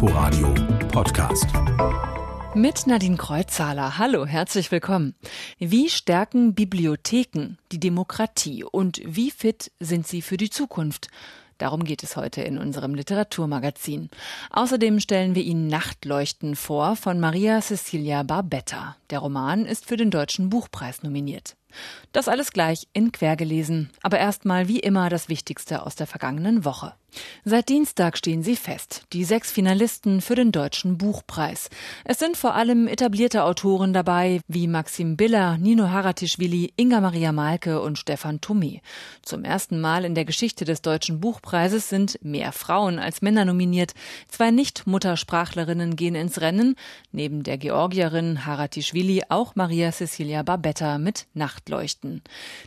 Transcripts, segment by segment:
Inforadio Podcast. Mit Nadine Kreuzzahler. Hallo, herzlich willkommen. Wie stärken Bibliotheken die Demokratie und wie fit sind sie für die Zukunft? Darum geht es heute in unserem Literaturmagazin. Außerdem stellen wir Ihnen Nachtleuchten vor von Maria Cecilia Barbetta. Der Roman ist für den Deutschen Buchpreis nominiert. Das alles gleich in Quergelesen. Aber erstmal wie immer das Wichtigste aus der vergangenen Woche. Seit Dienstag stehen sie fest, die sechs Finalisten für den Deutschen Buchpreis. Es sind vor allem etablierte Autoren dabei, wie Maxim Biller, Nino Haratischvili, Inga Maria Malke und Stefan Thomé. Zum ersten Mal in der Geschichte des Deutschen Buchpreises sind mehr Frauen als Männer nominiert. Zwei Nicht-Muttersprachlerinnen gehen ins Rennen, neben der Georgierin Haratischvili auch Maria Cecilia Barbetta mit Nachtleuchten.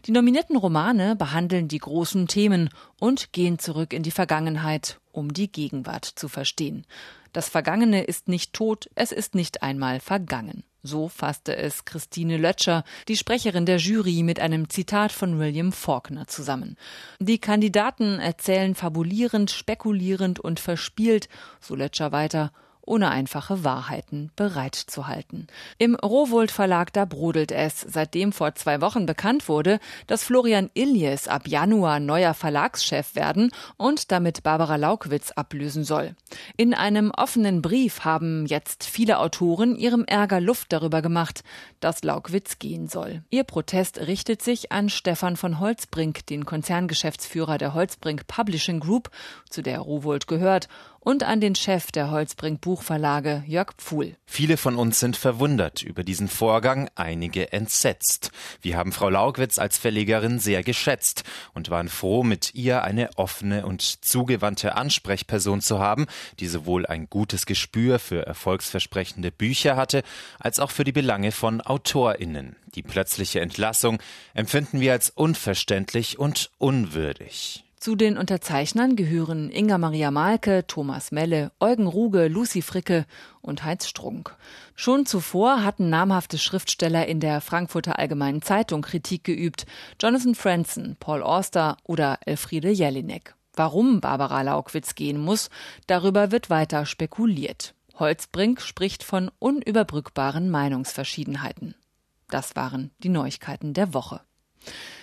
Die nominierten Romane behandeln die großen Themen und gehen zurück in die Vergangenheit, um die Gegenwart zu verstehen. Das Vergangene ist nicht tot, es ist nicht einmal vergangen. So fasste es Christine Lötscher, die Sprecherin der Jury, mit einem Zitat von William Faulkner zusammen. Die Kandidaten erzählen fabulierend, spekulierend und verspielt, so Lötscher weiter, ohne einfache Wahrheiten bereitzuhalten. Im Rowold Verlag da brodelt es, seitdem vor zwei Wochen bekannt wurde, dass Florian Illies ab Januar neuer Verlagschef werden und damit Barbara Laukwitz ablösen soll. In einem offenen Brief haben jetzt viele Autoren ihrem Ärger Luft darüber gemacht, dass Laukwitz gehen soll. Ihr Protest richtet sich an Stefan von Holzbrink, den Konzerngeschäftsführer der Holzbrink Publishing Group, zu der Rowold gehört, und an den Chef der Holzbrink Buchverlage, Jörg Pfuhl. Viele von uns sind verwundert über diesen Vorgang, einige entsetzt. Wir haben Frau Laugwitz als Verlegerin sehr geschätzt und waren froh, mit ihr eine offene und zugewandte Ansprechperson zu haben, die sowohl ein gutes Gespür für erfolgsversprechende Bücher hatte, als auch für die Belange von AutorInnen. Die plötzliche Entlassung empfinden wir als unverständlich und unwürdig. Zu den Unterzeichnern gehören Inga Maria Malke, Thomas Melle, Eugen Ruge, Lucy Fricke und Heinz Strunk. Schon zuvor hatten namhafte Schriftsteller in der Frankfurter Allgemeinen Zeitung Kritik geübt. Jonathan Franzen, Paul Auster oder Elfriede Jelinek. Warum Barbara Laukwitz gehen muss, darüber wird weiter spekuliert. Holzbrink spricht von unüberbrückbaren Meinungsverschiedenheiten. Das waren die Neuigkeiten der Woche.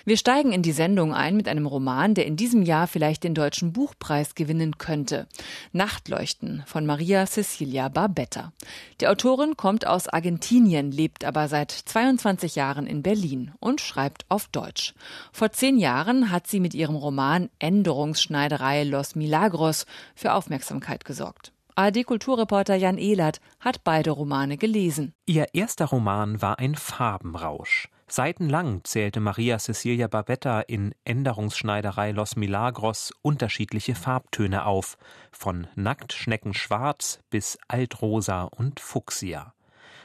Wir steigen in die Sendung ein mit einem Roman, der in diesem Jahr vielleicht den Deutschen Buchpreis gewinnen könnte. Nachtleuchten von Maria Cecilia Barbetta. Die Autorin kommt aus Argentinien, lebt aber seit 22 Jahren in Berlin und schreibt auf Deutsch. Vor zehn Jahren hat sie mit ihrem Roman Änderungsschneiderei Los Milagros für Aufmerksamkeit gesorgt. ARD-Kulturreporter Jan Ehlert hat beide Romane gelesen. Ihr erster Roman war ein Farbenrausch. Seitenlang zählte Maria Cecilia Barbetta in Änderungsschneiderei Los Milagros unterschiedliche Farbtöne auf, von Nacktschneckenschwarz bis Altrosa und Fuchsia.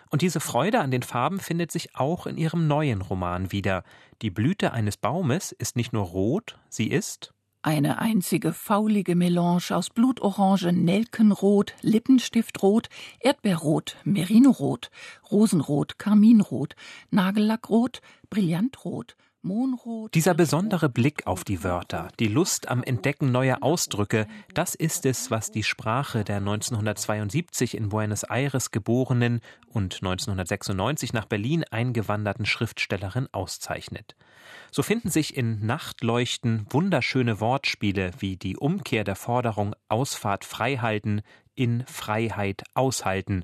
Und diese Freude an den Farben findet sich auch in ihrem neuen Roman wieder. Die Blüte eines Baumes ist nicht nur rot, sie ist eine einzige faulige Melange aus Blutorange, Nelkenrot, Lippenstiftrot, Erdbeerrot, Merinorot, Rosenrot, Karminrot, Nagellackrot, Brillantrot. Dieser besondere Blick auf die Wörter, die Lust am Entdecken neuer Ausdrücke, das ist es, was die Sprache der 1972 in Buenos Aires geborenen und 1996 nach Berlin eingewanderten Schriftstellerin auszeichnet. So finden sich in Nachtleuchten wunderschöne Wortspiele wie die Umkehr der Forderung Ausfahrt freihalten in Freiheit aushalten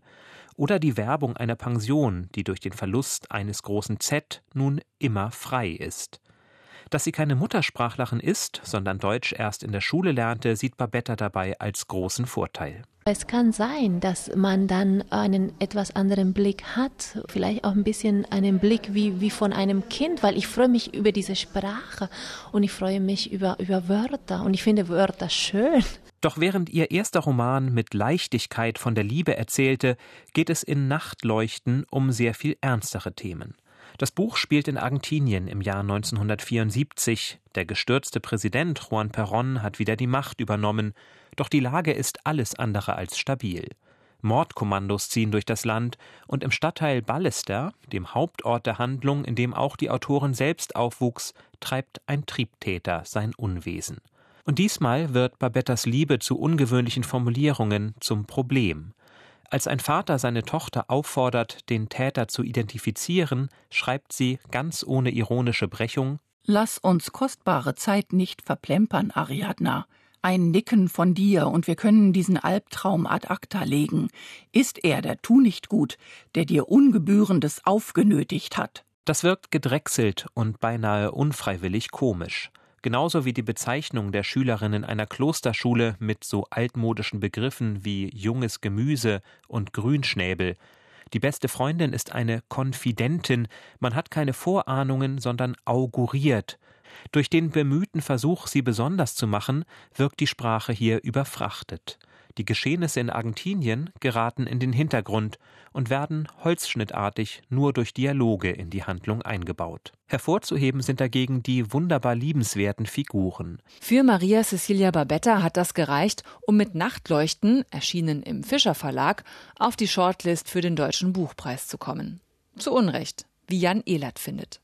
oder die Werbung einer Pension, die durch den Verlust eines großen Z nun immer frei ist. Dass sie keine Muttersprachlerin ist, sondern Deutsch erst in der Schule lernte, sieht Babetta dabei als großen Vorteil. Es kann sein, dass man dann einen etwas anderen Blick hat, vielleicht auch ein bisschen einen Blick wie, wie von einem Kind, weil ich freue mich über diese Sprache und ich freue mich über, über Wörter und ich finde Wörter schön. Doch während ihr erster Roman mit Leichtigkeit von der Liebe erzählte, geht es in Nachtleuchten um sehr viel ernstere Themen. Das Buch spielt in Argentinien im Jahr 1974. Der gestürzte Präsident Juan Perón hat wieder die Macht übernommen, doch die Lage ist alles andere als stabil. Mordkommandos ziehen durch das Land und im Stadtteil Ballester, dem Hauptort der Handlung, in dem auch die Autorin selbst aufwuchs, treibt ein Triebtäter sein Unwesen. Und diesmal wird Babettas Liebe zu ungewöhnlichen Formulierungen zum Problem. Als ein Vater seine Tochter auffordert, den Täter zu identifizieren, schreibt sie ganz ohne ironische Brechung Lass uns kostbare Zeit nicht verplempern, Ariadna. Ein Nicken von dir und wir können diesen Albtraum ad acta legen. Ist er der Tu nicht gut, der dir Ungebührendes aufgenötigt hat? Das wirkt gedrechselt und beinahe unfreiwillig komisch genauso wie die Bezeichnung der Schülerinnen einer Klosterschule mit so altmodischen Begriffen wie junges Gemüse und Grünschnäbel. Die beste Freundin ist eine Konfidentin, man hat keine Vorahnungen, sondern auguriert. Durch den bemühten Versuch, sie besonders zu machen, wirkt die Sprache hier überfrachtet. Die Geschehnisse in Argentinien geraten in den Hintergrund und werden holzschnittartig nur durch Dialoge in die Handlung eingebaut. Hervorzuheben sind dagegen die wunderbar liebenswerten Figuren. Für Maria Cecilia Barbetta hat das gereicht, um mit Nachtleuchten, erschienen im Fischer Verlag, auf die Shortlist für den Deutschen Buchpreis zu kommen. Zu Unrecht, wie Jan Ehlert findet.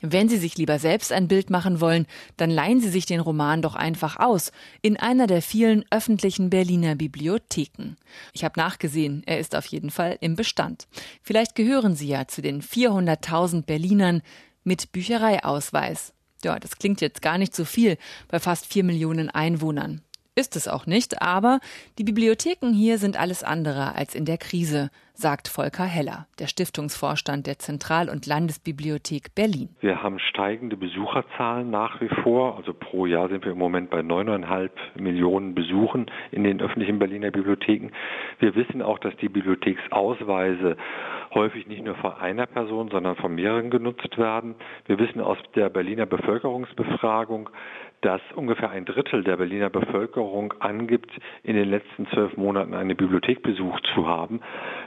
Wenn Sie sich lieber selbst ein Bild machen wollen, dann leihen Sie sich den Roman doch einfach aus in einer der vielen öffentlichen Berliner Bibliotheken. Ich habe nachgesehen, er ist auf jeden Fall im Bestand. Vielleicht gehören Sie ja zu den 400.000 Berlinern mit Büchereiausweis. Ja, das klingt jetzt gar nicht so viel bei fast vier Millionen Einwohnern. Ist es auch nicht, aber die Bibliotheken hier sind alles andere als in der Krise, sagt Volker Heller, der Stiftungsvorstand der Zentral- und Landesbibliothek Berlin. Wir haben steigende Besucherzahlen nach wie vor. Also pro Jahr sind wir im Moment bei neuneinhalb Millionen Besuchen in den öffentlichen Berliner Bibliotheken. Wir wissen auch, dass die Bibliotheksausweise häufig nicht nur von einer Person, sondern von mehreren genutzt werden. Wir wissen aus der Berliner Bevölkerungsbefragung, dass ungefähr ein Drittel der Berliner Bevölkerung angibt, in den letzten zwölf Monaten eine Bibliothek besucht zu haben.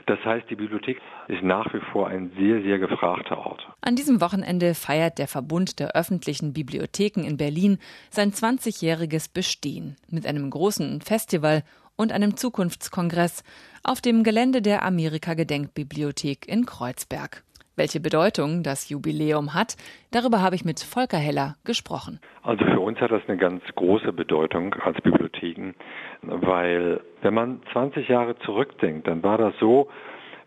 Das heißt, die Bibliothek ist nach wie vor ein sehr, sehr gefragter Ort. An diesem Wochenende feiert der Verbund der öffentlichen Bibliotheken in Berlin sein 20-jähriges Bestehen mit einem großen Festival und einem Zukunftskongress auf dem Gelände der Amerika-Gedenkbibliothek in Kreuzberg. Welche Bedeutung das Jubiläum hat, darüber habe ich mit Volker Heller gesprochen. Also für uns hat das eine ganz große Bedeutung als Bibliotheken, weil wenn man 20 Jahre zurückdenkt, dann war das so,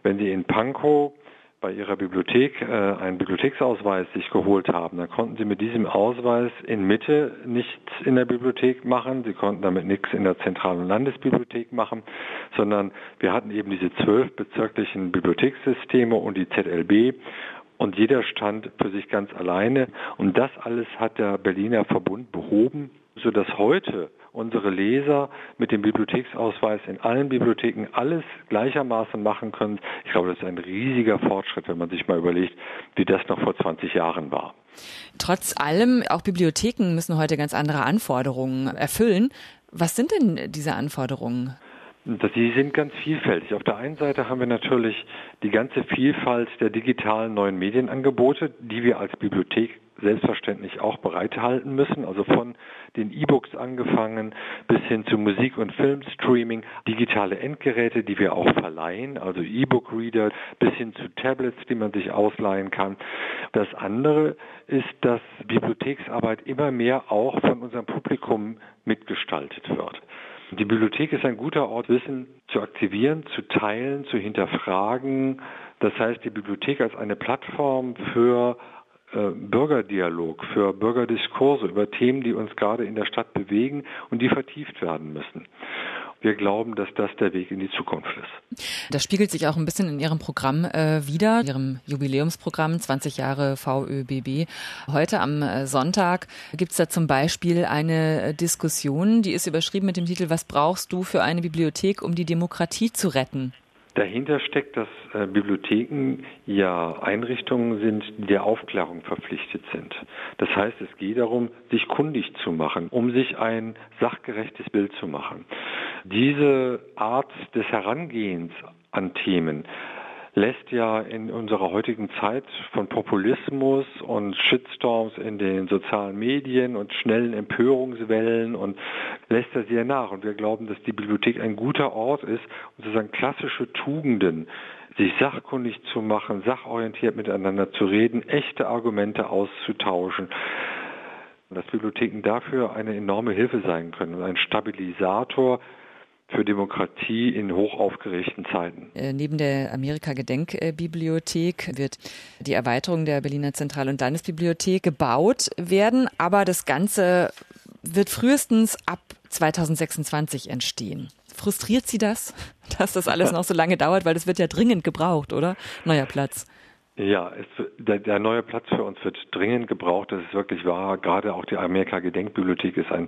wenn Sie in Pankow bei ihrer Bibliothek äh, einen Bibliotheksausweis sich geholt haben, dann konnten sie mit diesem Ausweis in Mitte nichts in der Bibliothek machen, sie konnten damit nichts in der zentralen Landesbibliothek machen, sondern wir hatten eben diese zwölf bezirklichen Bibliothekssysteme und die ZLB und jeder stand für sich ganz alleine. Und das alles hat der Berliner Verbund behoben, sodass heute unsere Leser mit dem Bibliotheksausweis in allen Bibliotheken alles gleichermaßen machen können. Ich glaube, das ist ein riesiger Fortschritt, wenn man sich mal überlegt, wie das noch vor 20 Jahren war. Trotz allem, auch Bibliotheken müssen heute ganz andere Anforderungen erfüllen. Was sind denn diese Anforderungen? Sie sind ganz vielfältig. Auf der einen Seite haben wir natürlich die ganze Vielfalt der digitalen neuen Medienangebote, die wir als Bibliothek selbstverständlich auch bereithalten müssen, also von den E-Books angefangen bis hin zu Musik- und Filmstreaming, digitale Endgeräte, die wir auch verleihen, also E-Book-Reader bis hin zu Tablets, die man sich ausleihen kann. Das andere ist, dass Bibliotheksarbeit immer mehr auch von unserem Publikum mitgestaltet wird. Die Bibliothek ist ein guter Ort, Wissen zu aktivieren, zu teilen, zu hinterfragen. Das heißt, die Bibliothek als eine Plattform für äh, Bürgerdialog, für Bürgerdiskurse über Themen, die uns gerade in der Stadt bewegen und die vertieft werden müssen. Wir glauben, dass das der Weg in die Zukunft ist. Das spiegelt sich auch ein bisschen in Ihrem Programm äh, wieder, Ihrem Jubiläumsprogramm 20 Jahre VÖBB. Heute am äh, Sonntag gibt es da zum Beispiel eine äh, Diskussion, die ist überschrieben mit dem Titel Was brauchst du für eine Bibliothek, um die Demokratie zu retten? Dahinter steckt, dass äh, Bibliotheken ja Einrichtungen sind, die der Aufklärung verpflichtet sind. Das heißt, es geht darum, sich kundig zu machen, um sich ein sachgerechtes Bild zu machen. Diese Art des Herangehens an Themen lässt ja in unserer heutigen Zeit von Populismus und Shitstorms in den sozialen Medien und schnellen Empörungswellen und lässt er sehr nach. Und wir glauben, dass die Bibliothek ein guter Ort ist, um sozusagen klassische Tugenden sich sachkundig zu machen, sachorientiert miteinander zu reden, echte Argumente auszutauschen, dass Bibliotheken dafür eine enorme Hilfe sein können, ein Stabilisator für Demokratie in hochaufgeregten Zeiten. Äh, neben der Amerika-Gedenkbibliothek wird die Erweiterung der Berliner Zentral- und Landesbibliothek gebaut werden, aber das Ganze wird frühestens ab 2026 entstehen. Frustriert Sie das, dass das alles noch so lange dauert, weil es wird ja dringend gebraucht, oder? Neuer Platz. Ja, es, der, der, neue Platz für uns wird dringend gebraucht. Das ist wirklich wahr. Gerade auch die Amerika-Gedenkbibliothek ist ein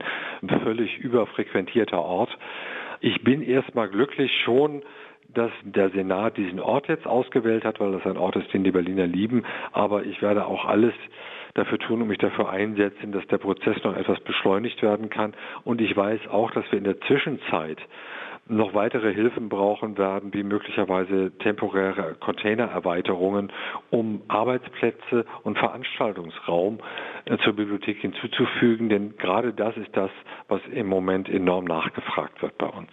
völlig überfrequentierter Ort. Ich bin erstmal glücklich schon, dass der Senat diesen Ort jetzt ausgewählt hat, weil das ein Ort ist, den die Berliner lieben. Aber ich werde auch alles dafür tun und mich dafür einsetzen, dass der Prozess noch etwas beschleunigt werden kann. Und ich weiß auch, dass wir in der Zwischenzeit noch weitere Hilfen brauchen werden, wie möglicherweise temporäre Containererweiterungen, um Arbeitsplätze und Veranstaltungsraum äh, zur Bibliothek hinzuzufügen. Denn gerade das ist das, was im Moment enorm nachgefragt wird bei uns.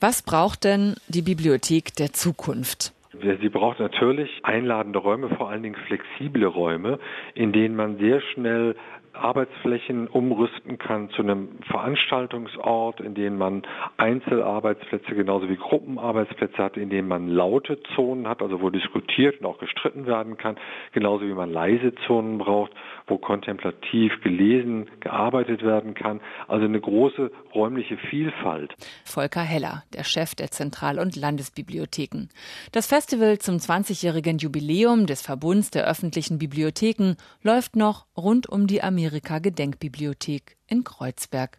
Was braucht denn die Bibliothek der Zukunft? Sie braucht natürlich einladende Räume, vor allen Dingen flexible Räume, in denen man sehr schnell Arbeitsflächen umrüsten kann zu einem Veranstaltungsort, in dem man Einzelarbeitsplätze genauso wie Gruppenarbeitsplätze hat, in denen man laute Zonen hat, also wo diskutiert und auch gestritten werden kann, genauso wie man leise Zonen braucht, wo kontemplativ gelesen, gearbeitet werden kann. Also eine große räumliche Vielfalt. Volker Heller, der Chef der Zentral- und Landesbibliotheken. Das Festival zum 20-jährigen Jubiläum des Verbunds der öffentlichen Bibliotheken läuft noch rund um die Armee Amerika-Gedenkbibliothek in Kreuzberg.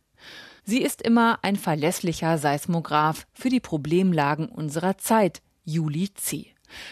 Sie ist immer ein verlässlicher Seismograph für die Problemlagen unserer Zeit, Juli C.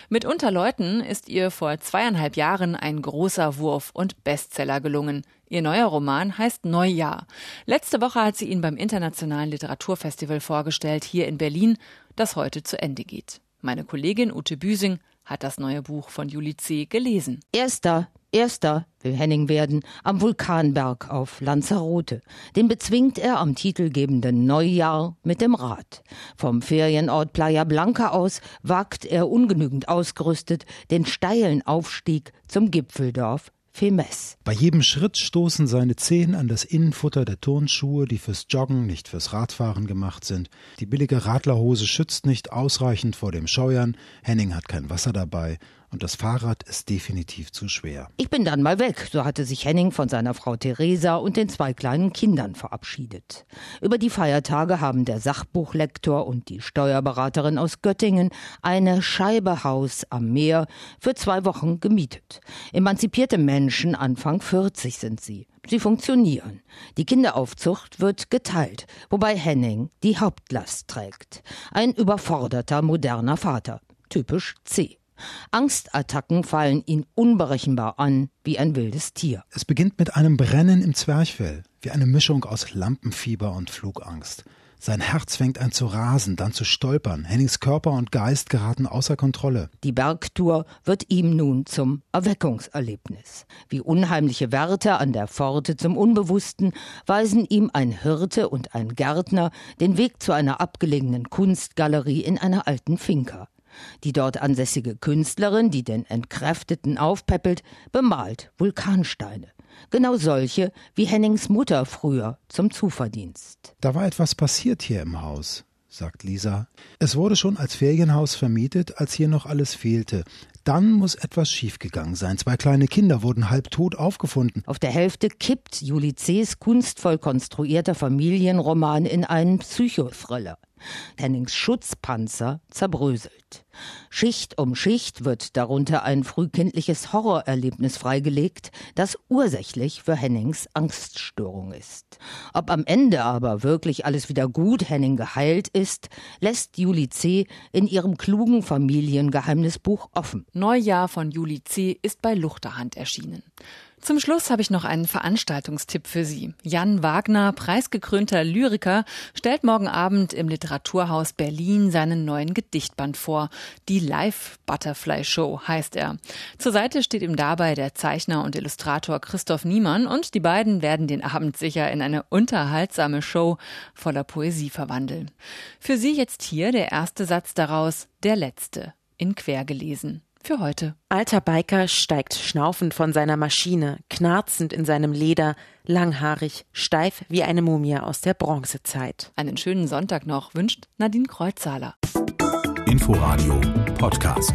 Mit Unterleuten ist ihr vor zweieinhalb Jahren ein großer Wurf und Bestseller gelungen. Ihr neuer Roman heißt Neujahr. Letzte Woche hat sie ihn beim Internationalen Literaturfestival vorgestellt, hier in Berlin, das heute zu Ende geht. Meine Kollegin Ute Büsing hat das neue Buch von Juli C. gelesen. Erster Erster will Henning werden am Vulkanberg auf Lanzarote. Den bezwingt er am titelgebenden Neujahr mit dem Rad. Vom Ferienort Playa Blanca aus wagt er ungenügend ausgerüstet den steilen Aufstieg zum Gipfeldorf Femes. Bei jedem Schritt stoßen seine Zehen an das Innenfutter der Turnschuhe, die fürs Joggen, nicht fürs Radfahren gemacht sind. Die billige Radlerhose schützt nicht ausreichend vor dem Scheuern. Henning hat kein Wasser dabei und das Fahrrad ist definitiv zu schwer. Ich bin dann mal weg, so hatte sich Henning von seiner Frau Theresa und den zwei kleinen Kindern verabschiedet. Über die Feiertage haben der Sachbuchlektor und die Steuerberaterin aus Göttingen eine Scheibe Haus am Meer für zwei Wochen gemietet. Emanzipierte Menschen, Anfang 40 sind sie. Sie funktionieren. Die Kinderaufzucht wird geteilt, wobei Henning die Hauptlast trägt. Ein überforderter moderner Vater. Typisch C. Angstattacken fallen ihn unberechenbar an, wie ein wildes Tier. Es beginnt mit einem Brennen im Zwerchfell, wie eine Mischung aus Lampenfieber und Flugangst. Sein Herz fängt an zu rasen, dann zu stolpern. Hennings Körper und Geist geraten außer Kontrolle. Die Bergtour wird ihm nun zum Erweckungserlebnis. Wie unheimliche Werte an der Pforte zum Unbewussten weisen ihm ein Hirte und ein Gärtner den Weg zu einer abgelegenen Kunstgalerie in einer alten Finca. Die dort ansässige Künstlerin, die den Entkräfteten aufpäppelt, bemalt Vulkansteine. Genau solche wie Hennings Mutter früher zum Zuverdienst. Da war etwas passiert hier im Haus, sagt Lisa. Es wurde schon als Ferienhaus vermietet, als hier noch alles fehlte. Dann muss etwas schiefgegangen sein. Zwei kleine Kinder wurden halbtot aufgefunden. Auf der Hälfte kippt Juli C.'s kunstvoll konstruierter Familienroman in einen Psychothriller. Hennings Schutzpanzer zerbröselt. Schicht um Schicht wird darunter ein frühkindliches Horrorerlebnis freigelegt, das ursächlich für Hennings Angststörung ist. Ob am Ende aber wirklich alles wieder gut Henning geheilt ist, lässt Julie C. in ihrem klugen Familiengeheimnisbuch offen. Neujahr von Julie C. ist bei Luchterhand erschienen. Zum Schluss habe ich noch einen Veranstaltungstipp für Sie. Jan Wagner, preisgekrönter Lyriker, stellt morgen Abend im Literaturhaus Berlin seinen neuen Gedichtband vor. Die Live Butterfly Show heißt er. Zur Seite steht ihm dabei der Zeichner und Illustrator Christoph Niemann und die beiden werden den Abend sicher in eine unterhaltsame Show voller Poesie verwandeln. Für Sie jetzt hier der erste Satz daraus, der letzte, in quer gelesen. Für heute. Alter Biker steigt schnaufend von seiner Maschine, knarzend in seinem Leder, langhaarig, steif wie eine Mumie aus der Bronzezeit. Einen schönen Sonntag noch wünscht Nadine Kreuzzahler. Inforadio Podcast.